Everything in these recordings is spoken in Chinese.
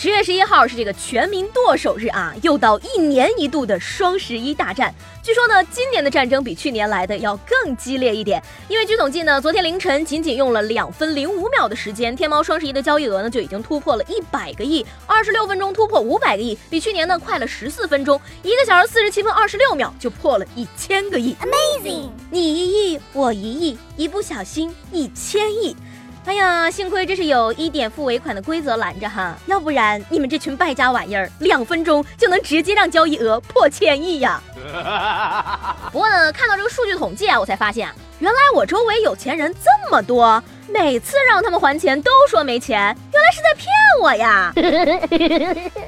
十月十一号是这个全民剁手日啊，又到一年一度的双十一大战。据说呢，今年的战争比去年来的要更激烈一点，因为据统计呢，昨天凌晨仅仅用了两分零五秒的时间，天猫双十一的交易额呢就已经突破了一百个亿，二十六分钟突破五百个亿，比去年呢快了十四分钟，一个小时四十七分二十六秒就破了一千个亿，Amazing！你一亿，我一亿，一不小心一千亿。哎呀，幸亏这是有一点付尾款的规则拦着哈，要不然你们这群败家玩意儿，两分钟就能直接让交易额破千亿呀！不过呢，看到这个数据统计啊，我才发现啊，原来我周围有钱人这么多，每次让他们还钱都说没钱，原来是在骗我呀！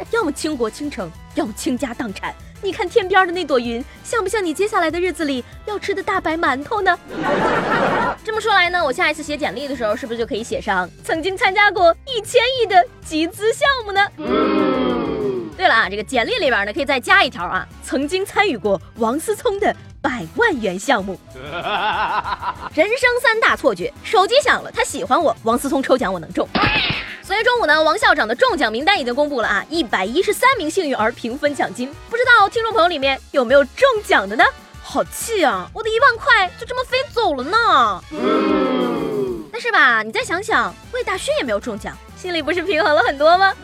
要么倾国倾城，要么倾家荡产。你看天边的那朵云，像不像你接下来的日子里要吃的大白馒头呢？这么说来呢，我下一次写简历的时候，是不是就可以写上曾经参加过一千亿的集资项目呢？对了啊，这个简历里边呢，可以再加一条啊，曾经参与过王思聪的百万元项目。人生三大错觉：手机响了，他喜欢我；王思聪抽奖，我能中。昨天中午呢，王校长的中奖名单已经公布了啊，一百一十三名幸运儿平分奖金，不知道听众朋友里面有没有中奖的呢？好气啊，我的一万块就这么飞走了呢。但是吧，你再想想，魏大勋也没有中奖，心里不是平衡了很多吗？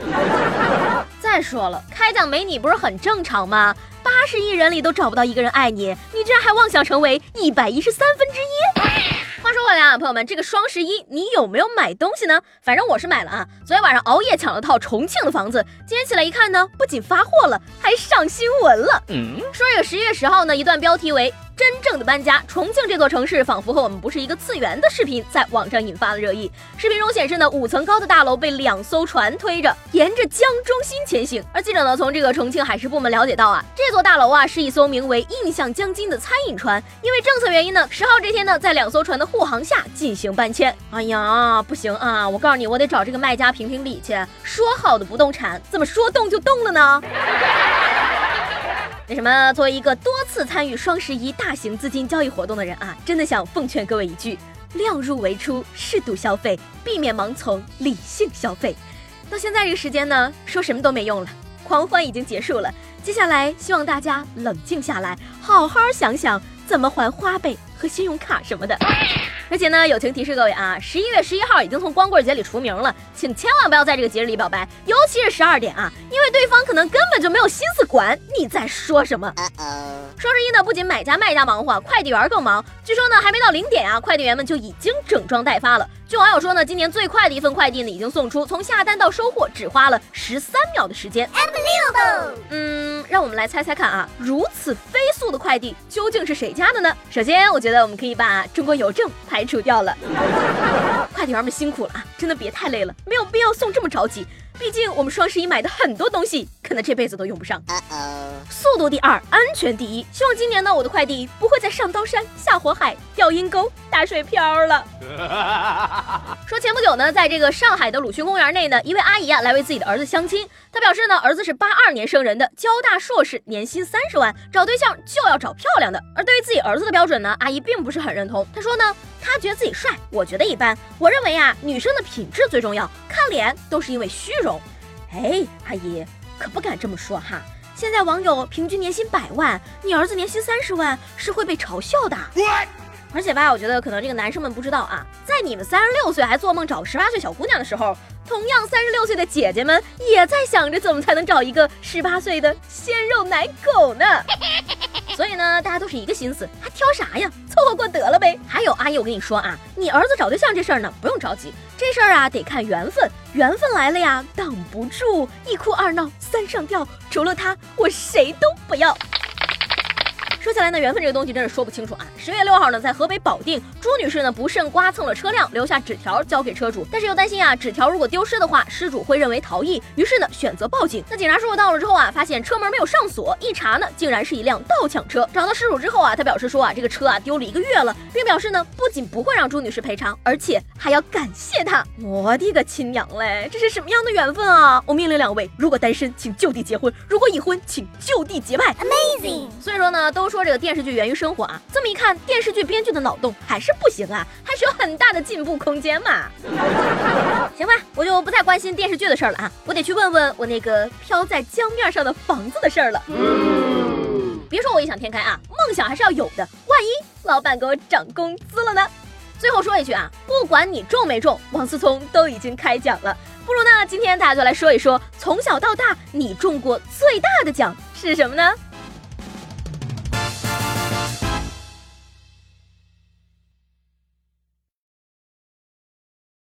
再说了，开奖没你不是很正常吗？八十亿人里都找不到一个人爱你，你居然还妄想成为一百一十三分之一？朋友们，这个双十一你有没有买东西呢？反正我是买了啊，昨天晚上熬夜抢了套重庆的房子，今天起来一看呢，不仅发货了，还上新闻了。嗯，说这个十一月十号呢，一段标题为。真正的搬家，重庆这座城市仿佛和我们不是一个次元的视频在网上引发了热议。视频中显示呢，五层高的大楼被两艘船推着，沿着江中心前行。而记者呢，从这个重庆海事部门了解到啊，这座大楼啊是一艘名为“印象江津”的餐饮船，因为政策原因呢，十号这天呢，在两艘船的护航下进行搬迁。哎呀，不行啊！我告诉你，我得找这个卖家评评理去。说好的不动产，怎么说动就动了呢？那什么，作为一个多次参与双十一大型资金交易活动的人啊，真的想奉劝各位一句：量入为出，适度消费，避免盲从，理性消费。到现在这个时间呢，说什么都没用了，狂欢已经结束了，接下来希望大家冷静下来，好好想想怎么还花呗和信用卡什么的。而且呢，友情提示各位啊，十一月十一号已经从光棍节里除名了，请千万不要在这个节日里表白，尤其是十二点啊，因为对方可能根本就没有心思管你在说什么。双十一呢，不仅买家卖家忙活，快递员更忙。据说呢，还没到零点啊，快递员们就已经整装待发了。据网友说呢，今年最快的一份快递呢已经送出，从下单到收货只花了十三秒的时间。嗯，让我们来猜猜看啊，如此飞速的快递究竟是谁家的呢？首先，我觉得我们可以把中国邮政排除掉了。快递员们辛苦了啊，真的别太累了，没有必要送这么着急。毕竟我们双十一买的很多东西，可能这辈子都用不上。速度第二，安全第一。希望今年呢，我的快递不会再上刀山下火海掉阴沟打水漂了。说前不久呢，在这个上海的鲁迅公园内呢，一位阿姨啊来为自己的儿子相亲。她表示呢，儿子是八二年生人的，交大硕士，年薪三十万，找对象就要找漂亮的。而对于自己儿子的标准呢，阿姨并不是很认同。她说呢，她觉得自己帅，我觉得一般。我认为啊，女生的品质最重要，看脸都是因为虚荣。哎，阿姨可不敢这么说哈。现在网友平均年薪百万，你儿子年薪三十万是会被嘲笑的。而且吧，我觉得可能这个男生们不知道啊，在你们三十六岁还做梦找十八岁小姑娘的时候，同样三十六岁的姐姐们也在想着怎么才能找一个十八岁的鲜肉奶狗呢。所以呢，大家都是一个心思，还挑啥呀？凑合过得了呗。还有阿姨，我跟你说啊，你儿子找对象这事儿呢，不用着急，这事儿啊得看缘分，缘分来了呀，挡不住。一哭二闹三上吊，除了他，我谁都不要。说起来呢，缘分这个东西真是说不清楚啊。十月六号呢，在河北保定，朱女士呢不慎刮蹭了车辆，留下纸条交给车主，但是又担心啊，纸条如果丢失的话，失主会认为逃逸，于是呢选择报警。那警察叔叔到了之后啊，发现车门没有上锁，一查呢，竟然是一辆盗抢车。找到失主之后啊，他表示说啊，这个车啊丢了一个月了，并表示呢，不仅不会让朱女士赔偿，而且还要感谢她。我的个亲娘嘞，这是什么样的缘分啊！我命令两位，如果单身，请就地结婚；如果已婚，请就地结拜。Amazing！所以说呢，都说这个电视剧源于生活啊，这么一看，电视剧编剧的脑洞还是不行啊，还是有很大的进步空间嘛。行吧，我就不太关心电视剧的事儿了啊，我得去问问我那个飘在江面上的房子的事儿了。别说我异想天开啊，梦想还是要有的，万一老板给我涨工资了呢？最后说一句啊，不管你中没中，王思聪都已经开奖了。不如呢，今天大家就来说一说，从小到大你中过最大的奖是什么呢？